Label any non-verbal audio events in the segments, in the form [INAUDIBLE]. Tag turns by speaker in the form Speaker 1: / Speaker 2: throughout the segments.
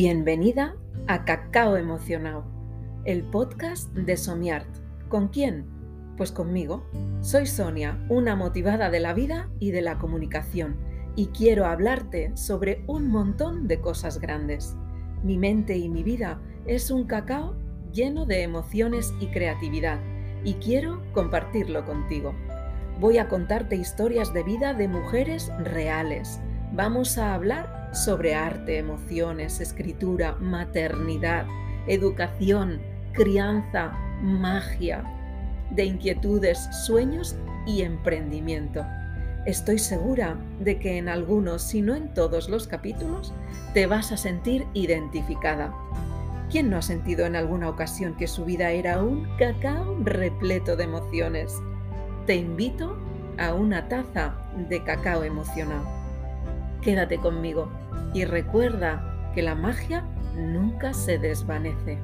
Speaker 1: Bienvenida a Cacao Emocionado, el podcast de Somiart. ¿Con quién? Pues conmigo. Soy Sonia, una motivada de la vida y de la comunicación, y quiero hablarte sobre un montón de cosas grandes. Mi mente y mi vida es un cacao lleno de emociones y creatividad, y quiero compartirlo contigo. Voy a contarte historias de vida de mujeres reales. Vamos a hablar sobre arte, emociones, escritura, maternidad, educación, crianza, magia, de inquietudes, sueños y emprendimiento. Estoy segura de que en algunos, si no en todos los capítulos, te vas a sentir identificada. ¿Quién no ha sentido en alguna ocasión que su vida era un cacao repleto de emociones? te invito a una taza de cacao emocional. Quédate conmigo y recuerda que la magia nunca se desvanece.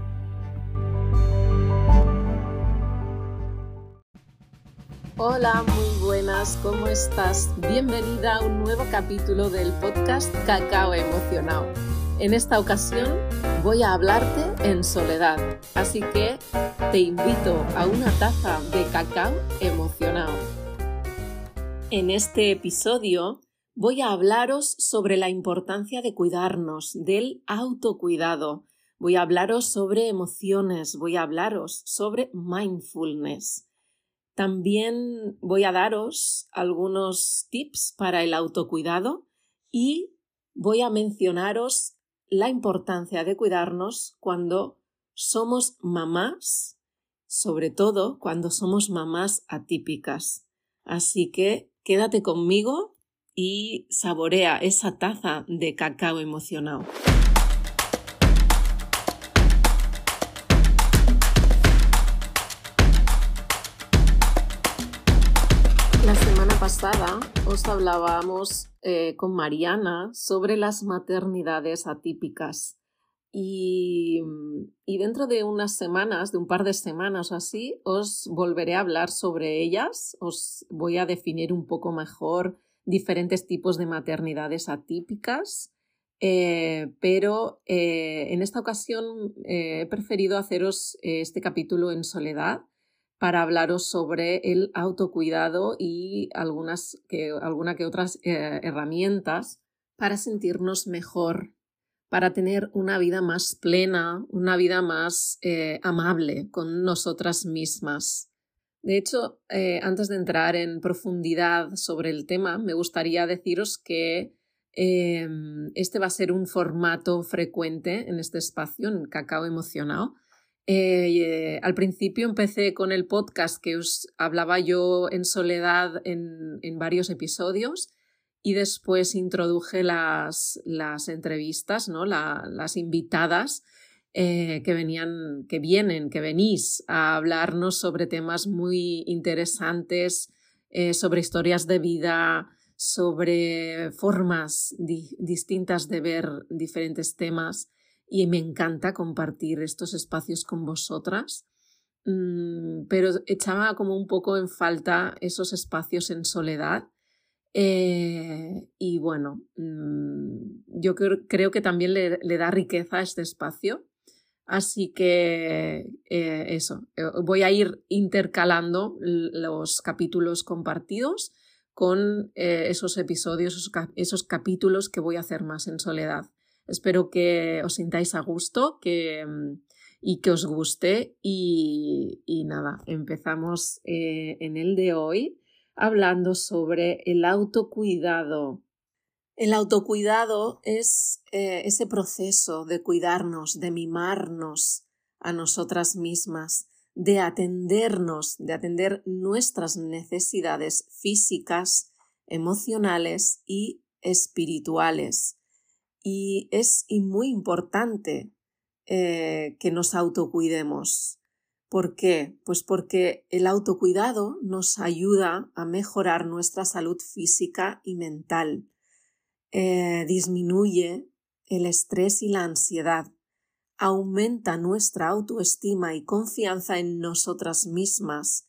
Speaker 1: Hola, muy buenas, ¿cómo estás? Bienvenida a un nuevo capítulo del podcast Cacao Emocionado. En esta ocasión voy a hablarte en soledad, así que te invito a una taza de cacao emocionado. En este episodio voy a hablaros sobre la importancia de cuidarnos, del autocuidado. Voy a hablaros sobre emociones, voy a hablaros sobre mindfulness. También voy a daros algunos tips para el autocuidado y voy a mencionaros la importancia de cuidarnos cuando somos mamás, sobre todo cuando somos mamás atípicas. Así que quédate conmigo y saborea esa taza de cacao emocionado. La semana pasada os hablábamos eh, con Mariana sobre las maternidades atípicas. Y, y, dentro de unas semanas, de un par de semanas o así, os volveré a hablar sobre ellas. Os voy a definir un poco mejor diferentes tipos de maternidades atípicas. Eh, pero eh, en esta ocasión he preferido haceros este capítulo en soledad para hablaros sobre el autocuidado y algunas que, alguna que otras eh, herramientas para sentirnos mejor, para tener una vida más plena, una vida más eh, amable con nosotras mismas. De hecho, eh, antes de entrar en profundidad sobre el tema, me gustaría deciros que em, este va a ser un formato frecuente en este espacio, en Cacao Emocionado, eh, al principio empecé con el podcast que os hablaba yo en soledad en, varios episodios y después introduje las, las entrevistas, ¿no? las invitadas eh, que venían, que vienen, que venís a hablarnos sobre temas muy interesantes, eh, sobre historias de vida, sobre formas distintas de ver diferentes temas y me encanta compartir estos espacios con vosotras, mm, pero echaba como un poco en falta esos espacios en soledad. Eh, y bueno, mm, yo creo, que también le, da riqueza a este espacio. Así que eh, eso, eh, voy a ir intercalando los capítulos compartidos con esos episodios, esos capítulos que voy a hacer más en soledad. Espero que os sintáis a gusto que, mm, y que os guste. Y, nada, empezamos eh, en el de hoy hablando sobre el autocuidado. El autocuidado es eh, ese proceso de cuidarnos, de mimarnos a nosotras mismas, de atendernos, de atender nuestras necesidades físicas, emocionales y espirituales. Y es muy importante eh, que nos autocuidemos. ¿Por qué? Pues porque el autocuidado nos ayuda a mejorar nuestra salud física y mental, eh, disminuye el estrés y la ansiedad, aumenta nuestra autoestima y confianza en nosotras mismas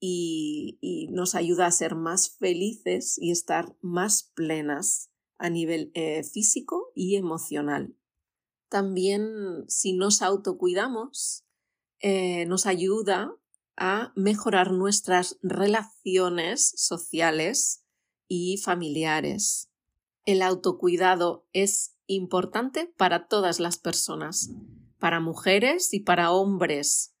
Speaker 1: y, nos ayuda a ser más felices y estar más plenas a nivel eh, físico y emocional. También si nos autocuidamos, eh, nos ayuda a mejorar nuestras relaciones sociales y familiares. El autocuidado es importante para todas las personas, para mujeres y para hombres,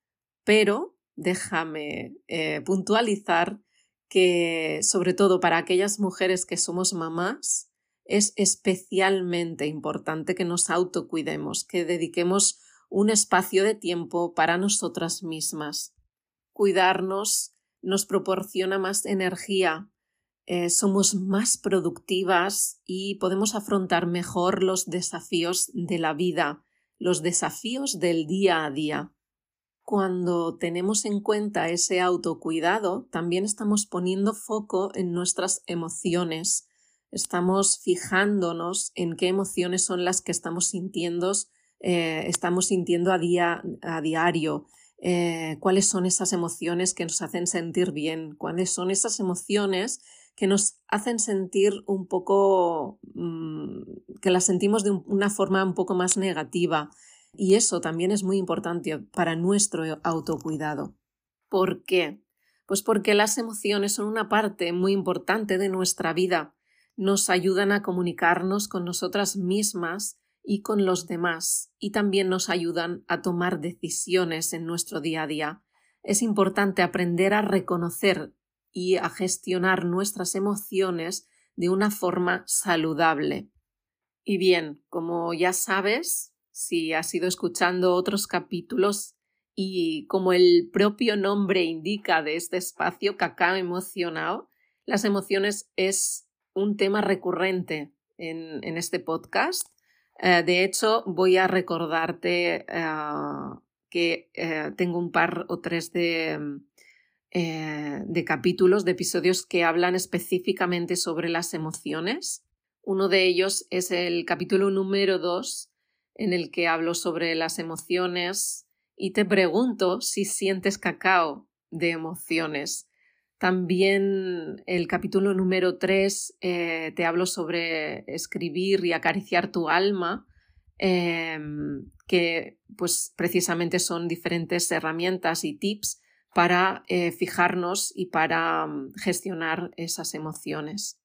Speaker 1: pero déjame eh, puntualizar que sobre todo para aquellas mujeres que somos mamás, es especialmente importante que nos autocuidemos, que dediquemos un espacio de tiempo para nosotras mismas. Cuidarnos nos proporciona más energía, eh, somos más productivas y podemos afrontar mejor los desafíos de la vida, los desafíos del día a día. Cuando tenemos en cuenta ese autocuidado, también estamos poniendo foco en nuestras emociones, estamos fijándonos en qué emociones son las que estamos sintiendo, eh, estamos sintiendo a, día, a diario, eh, cuáles son esas emociones que nos hacen sentir bien, cuáles son esas emociones que nos hacen sentir un poco, mm, que las sentimos de una forma un poco más negativa. Y eso también es muy importante para nuestro autocuidado. ¿Por qué? Pues porque las emociones son una parte muy importante de nuestra vida nos ayudan a comunicarnos con nosotras mismas y con los demás, y también nos ayudan a tomar decisiones en nuestro día a día. Es importante aprender a reconocer y a gestionar nuestras emociones de una forma saludable. Y bien, como ya sabes, si has ido escuchando otros capítulos y como el propio nombre indica de este espacio, cacao emocionado, las emociones es un tema recurrente en, este podcast. Eh, de hecho, voy a recordarte eh, que eh, tengo un par o tres de, de capítulos, de episodios que hablan específicamente sobre las emociones. Uno de ellos es el capítulo número dos, en el que hablo sobre las emociones y te pregunto si sientes cacao de emociones. También el capítulo número 3 eh, te hablo sobre escribir y acariciar tu alma, em, que pues precisamente son diferentes herramientas y tips para eh, fijarnos y para mm, gestionar esas emociones.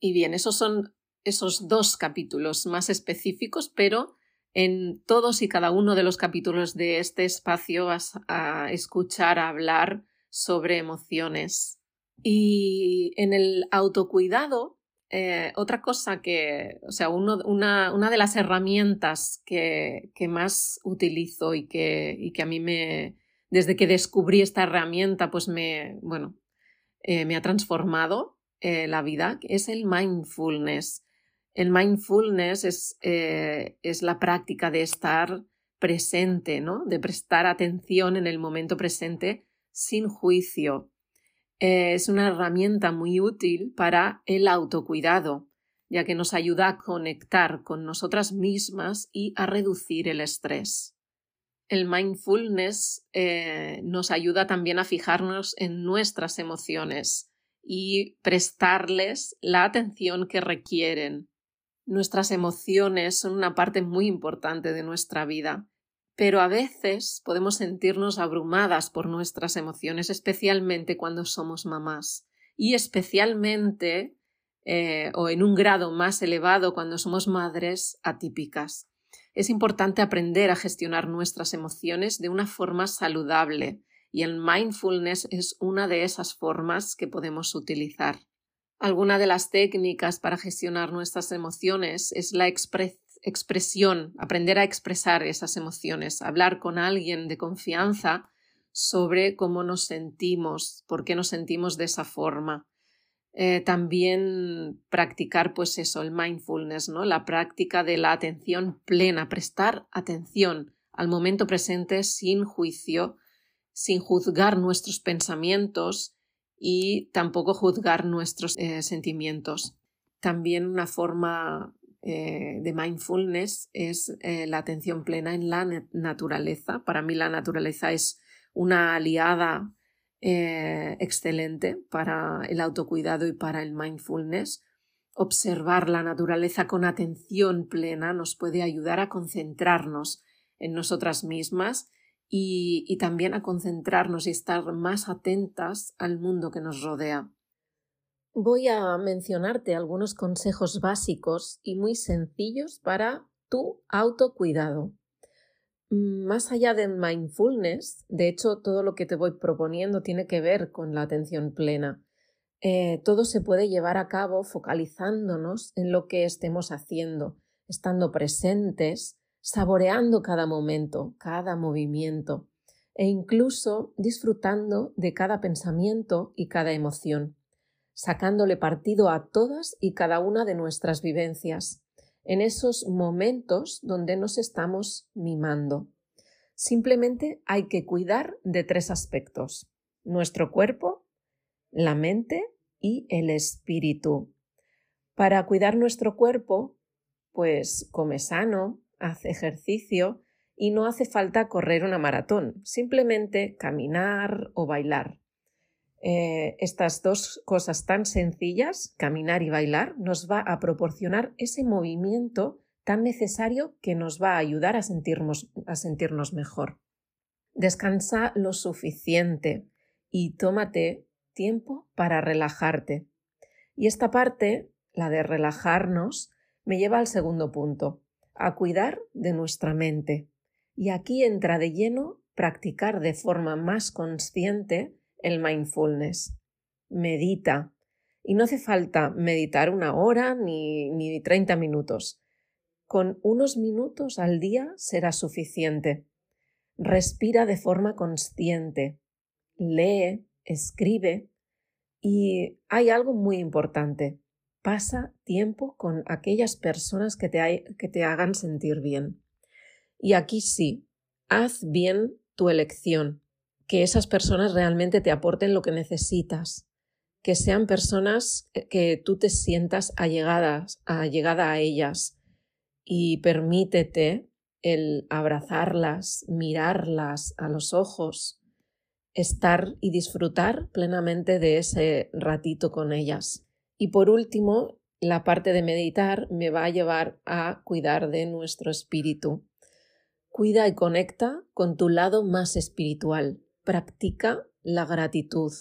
Speaker 1: Y bien, esos son esos dos capítulos más específicos, pero en todos y cada uno de los capítulos de este espacio vas a escuchar, a hablar sobre emociones. Y en el autocuidado, eh, otra cosa que, o sea, una, una, de las herramientas que, que más utilizo y que, y que, a mí me, desde que descubrí esta herramienta, pues me, bueno, eh, me ha transformado eh, la vida, es el mindfulness. El mindfulness es, es la práctica de estar presente, ¿no? De prestar atención en el momento presente sin juicio. Es una herramienta muy útil para el autocuidado, ya que nos ayuda a conectar con nosotras mismas y a reducir el estrés. El mindfulness eh, nos ayuda también a fijarnos en nuestras emociones y prestarles la atención que requieren. Nuestras emociones son una parte muy importante de nuestra vida pero a veces podemos sentirnos abrumadas por nuestras emociones, especialmente cuando somos mamás y especialmente eh, o en un grado más elevado cuando somos madres atípicas. Es importante aprender a gestionar nuestras emociones de una forma saludable y el mindfulness es una de esas formas que podemos utilizar. Alguna de las técnicas para gestionar nuestras emociones es la, expresión, aprender a expresar esas emociones, hablar con alguien de confianza sobre cómo nos sentimos, por qué nos sentimos de esa forma. Eh, también practicar, pues eso, el mindfulness, ¿no? La práctica de la atención plena, prestar atención al momento presente sin juicio, sin juzgar nuestros pensamientos y tampoco juzgar nuestros eh, sentimientos. También una forma eh, de mindfulness es la atención plena en la naturaleza. Para mí la naturaleza es una aliada eh, excelente para el autocuidado y para el mindfulness. Observar la naturaleza con atención plena nos puede ayudar a concentrarnos en nosotras mismas y, y, también a concentrarnos y estar más atentas al mundo que nos rodea. Voy a mencionarte algunos consejos básicos y muy sencillos para tu autocuidado. Mm, más allá del mindfulness, de hecho todo lo que te voy proponiendo tiene que ver con la atención plena. Eh, todo se puede llevar a cabo focalizándonos en lo que estemos haciendo, estando presentes, saboreando cada momento, cada movimiento e incluso disfrutando de cada pensamiento y cada emoción, sacándole partido a todas y cada una de nuestras vivencias en esos momentos donde nos estamos mimando. Simplemente hay que cuidar de tres aspectos, nuestro cuerpo, la mente y el espíritu. Para cuidar nuestro cuerpo, pues come sano, hace ejercicio y no hace falta correr una maratón, simplemente caminar o bailar. Eh, estas dos cosas tan sencillas, caminar y bailar, nos va a proporcionar ese movimiento tan necesario que nos va a ayudar a sentirnos, a sentirnos mejor. Descansa lo suficiente y tómate tiempo para relajarte. Y esta parte, la de relajarnos, me lleva al segundo punto, a cuidar de nuestra mente. Y aquí entra de lleno practicar de forma más consciente el mindfulness. Medita. Y no hace falta meditar una hora ni, ni 30 minutos. Con unos minutos al día será suficiente. Respira de forma consciente. Lee, escribe. Y hay algo muy importante. Pasa tiempo con aquellas personas que te, que te hagan sentir bien. Y aquí sí, haz bien tu elección que esas personas realmente te aporten lo que necesitas, que sean personas que tú te sientas allegadas, allegada a ellas y permítete el abrazarlas, mirarlas a los ojos, estar y disfrutar plenamente de ese ratito con ellas. Y por último, la parte de meditar me va a llevar a cuidar de nuestro espíritu. Cuida y conecta con tu lado más espiritual, practica la gratitud.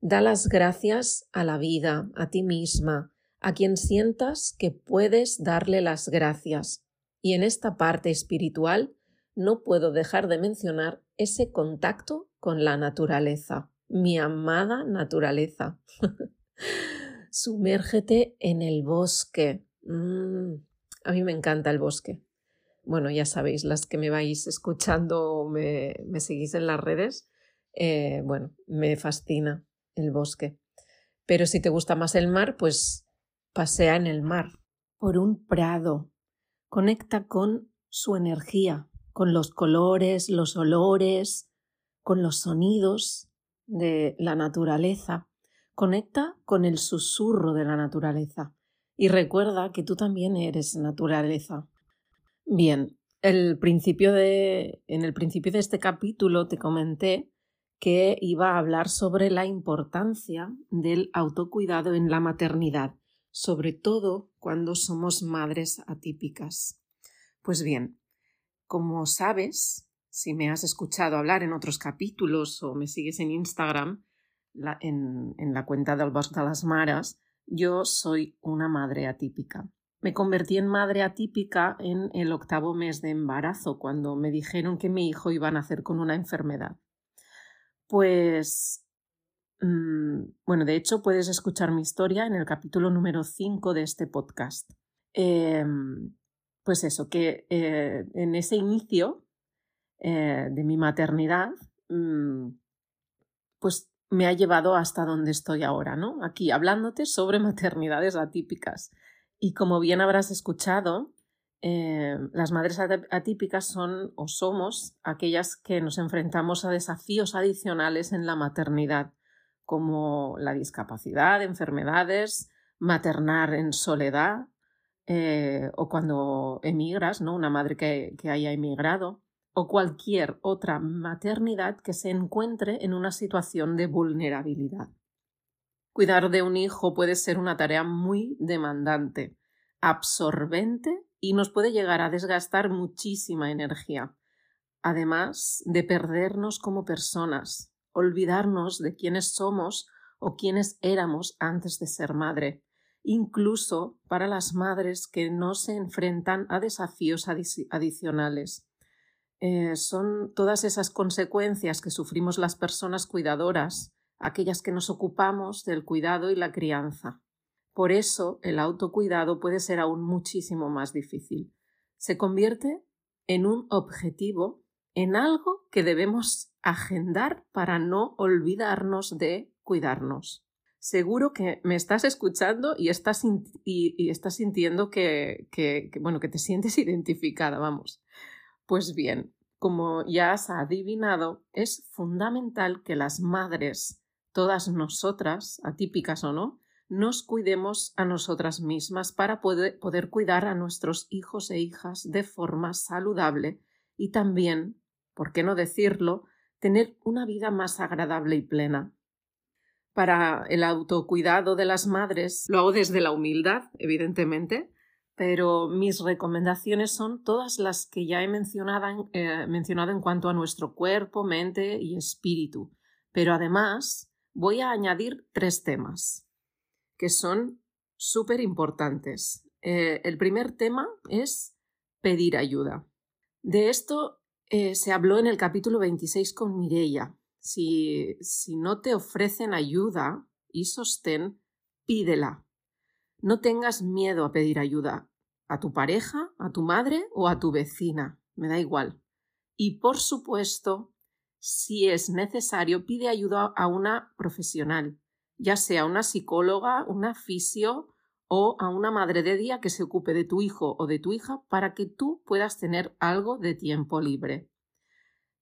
Speaker 1: Da las gracias a la vida, a ti misma, a quien sientas que puedes darle las gracias. Y en esta parte espiritual no puedo dejar de mencionar ese contacto con la naturaleza, mi amada naturaleza. [LAUGHS] Sumérgete en el bosque. Mm, a mí me encanta el bosque bueno, ya sabéis, las que me vais escuchando o me, seguís en las redes, eh, bueno, me fascina el bosque. Pero si te gusta más el mar, pues pasea en el mar, por un prado. Conecta con su energía, con los colores, los olores, con los sonidos de la naturaleza. Conecta con el susurro de la naturaleza. Y recuerda que tú también eres naturaleza. Bien, en el principio de este capítulo te comenté que iba a hablar sobre la importancia del autocuidado en la maternidad, sobre todo cuando somos madres atípicas. Pues bien, como sabes, si me has escuchado hablar en otros capítulos o me sigues en Instagram, en, en la cuenta del Bosque de las Maras, yo soy una madre atípica. Me convertí en madre atípica en el octavo mes de embarazo, cuando me dijeron que mi hijo iba a nacer con una enfermedad. Pues, mm, bueno, de hecho puedes escuchar mi historia en el capítulo número 5 de este podcast. Em, pues eso, que eh, en ese inicio eh, de mi maternidad, mm, pues me ha llevado hasta donde estoy ahora, ¿no? Aquí hablándote sobre [LAUGHS] maternidades atípicas. Y como bien habrás escuchado, eh, las madres atípicas son o somos aquellas que nos enfrentamos a desafíos adicionales en la maternidad, como la discapacidad, enfermedades, maternar en soledad eh, o cuando emigras, ¿no? una madre que, que haya emigrado, o cualquier otra maternidad que se encuentre en una situación de vulnerabilidad. Cuidar de un hijo puede ser una tarea muy demandante, absorbente y nos puede llegar a desgastar muchísima energía, además de perdernos como personas, olvidarnos de quiénes somos o quiénes éramos antes de ser madre, incluso para las madres que no se enfrentan a desafíos adicionales. Eh, son todas esas consecuencias que sufrimos las personas cuidadoras, aquellas que nos ocupamos del cuidado y la crianza. Por eso el autocuidado puede ser aún muchísimo más difícil. Se convierte en un objetivo, en algo que debemos agendar para no olvidarnos de cuidarnos. Seguro que me estás escuchando y estás, y, estás sintiendo que, que, bueno, que te sientes [LAUGHS] identificada, vamos. Pues bien, como ya has adivinado, es fundamental que las madres, todas nosotras, atípicas o no, nos cuidemos a nosotras mismas para poder, poder cuidar a nuestros hijos e hijas de forma saludable y también, por qué no decirlo, tener una vida más agradable y plena. Para el autocuidado de las madres lo hago desde la humildad, evidentemente, pero mis recomendaciones son todas las que ya he mencionado, eh, mencionado en cuanto a nuestro cuerpo, mente y espíritu. Pero además voy a añadir tres temas que son súper importantes. Eh, el primer tema es pedir ayuda. De esto eh, se habló en el capítulo 26 con Mireia. Si, si no te ofrecen ayuda y sostén, pídela. No tengas miedo a pedir ayuda a tu pareja, a tu madre o a tu vecina, me da igual. Y por supuesto, si es necesario, pide ayuda a una profesional, ya sea una psicóloga, una fisio o a una madre de día que se ocupe de tu hijo o de tu hija para que tú puedas tener algo de tiempo libre.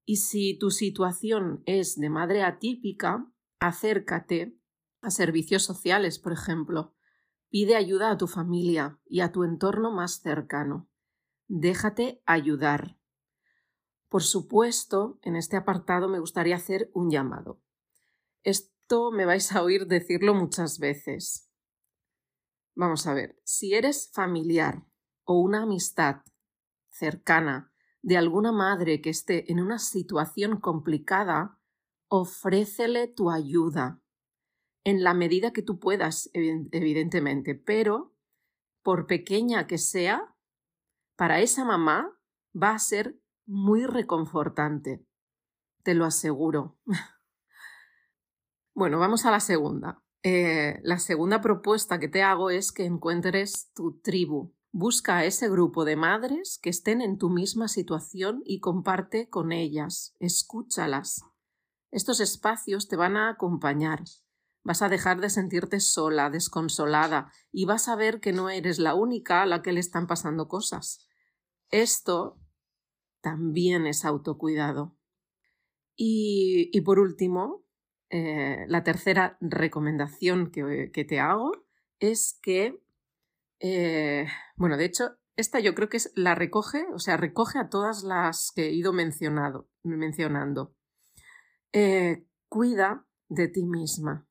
Speaker 1: Y si tu situación es de madre atípica, acércate a servicios sociales, por ejemplo. Pide ayuda a tu familia y a tu entorno más cercano. Déjate ayudar. Por supuesto, en este apartado me gustaría hacer un llamado me vais a oír decirlo muchas veces. Vamos a ver, si eres familiar o una amistad cercana de alguna madre que esté en una situación complicada, ofrécele tu ayuda, en la medida que tú puedas, evidentemente, pero por pequeña que sea, para esa mamá va a ser muy reconfortante. Te lo aseguro. [LAUGHS] Bueno, vamos a la segunda. Eh, la segunda propuesta que te hago es que encuentres tu tribu. Busca a ese grupo de madres que estén en tu misma situación y comparte con ellas. Escúchalas. Estos espacios te van a acompañar. Vas a dejar de sentirte sola, desconsolada, y vas a ver que no eres la única a la que le están pasando cosas. Esto también es autocuidado. Y, y por último, eh, la tercera recomendación que, te hago es que, eh, bueno, de hecho, esta yo creo que es, la recoge, o sea, recoge a todas las que he ido mencionando. Eh, cuida de ti misma.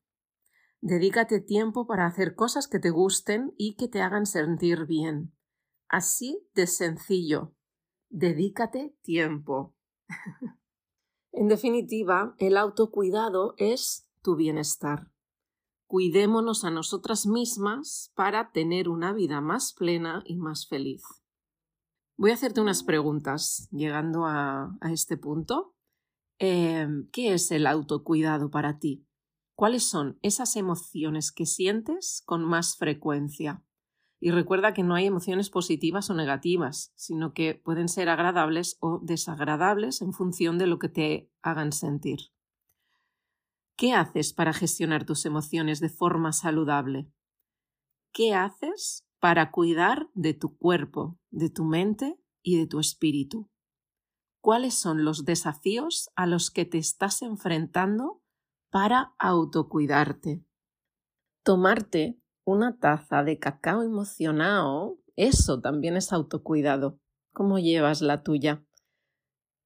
Speaker 1: Dedícate tiempo para hacer cosas que te gusten y que te hagan sentir bien. Así de sencillo. Dedícate tiempo. En definitiva, el autocuidado es tu bienestar. Cuidémonos a nosotras mismas para tener una vida más plena y más feliz. Voy a hacerte unas preguntas llegando a, este punto. Em, ¿Qué es el autocuidado para ti? ¿Cuáles son esas emociones que sientes con más frecuencia? Y recuerda que no hay emociones positivas o negativas, sino que pueden ser agradables o desagradables en función de lo que te hagan sentir. ¿Qué haces para gestionar tus emociones de forma saludable? ¿Qué haces para cuidar de tu cuerpo, de tu mente y de tu espíritu? ¿Cuáles son los desafíos a los que te estás enfrentando para autocuidarte? Tomarte una taza de cacao emocionado, eso también es autocuidado. ¿Cómo llevas la tuya?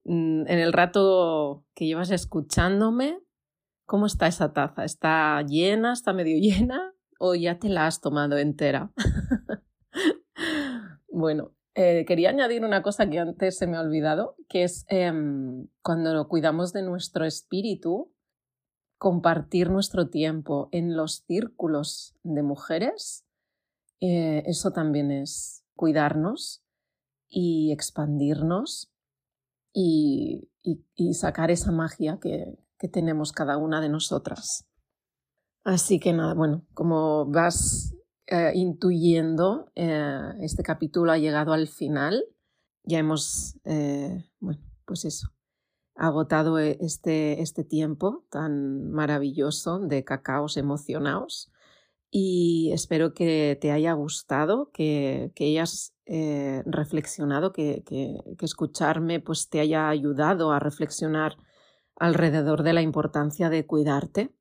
Speaker 1: Mm, en el rato que llevas escuchándome, ¿Cómo está esa taza? ¿Está llena? ¿Está medio [LAUGHS] llena? ¿O ya te la has tomado entera? [LAUGHS] bueno, eh, quería añadir una cosa que antes se me ha olvidado, que es em, cuando cuidamos de nuestro espíritu, compartir nuestro tiempo en los círculos de mujeres, eh, eso también es cuidarnos y expandirnos y, sacar esa magia que, tenemos cada una de nosotras. Así que nada, bueno, como vas eh, intuyendo, eh, este capítulo ha llegado al final. Ya hemos, bueno, pues eso, agotado este, este tiempo tan maravilloso de cacaos emocionados y espero que te haya gustado, que, que hayas eh, reflexionado, que, que, escucharme pues te haya ayudado a reflexionar alrededor de la importancia de cuidarte.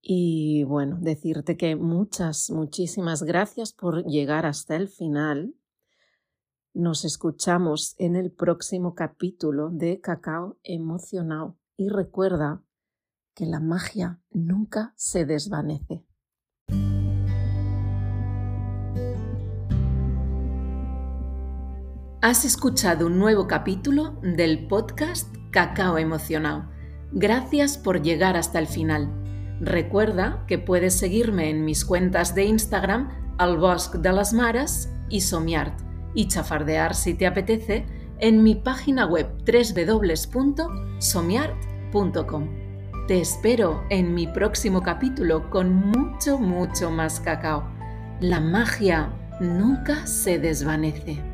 Speaker 1: Y bueno, decirte que muchas, muchísimas gracias por llegar hasta el final. Nos escuchamos en el próximo capítulo de Cacao Emocionado y recuerda que la magia nunca se desvanece. Has escuchado un nuevo capítulo del podcast Cacao Emocionado. Gracias por llegar hasta el final. Recuerda que puedes seguirme en mis cuentas de Instagram, Al Bosque de las Maras y Somiart, y chafardear si te apetece en mi página web www.somiart.com. Te espero en mi próximo capítulo con mucho, mucho más cacao. La magia nunca se desvanece.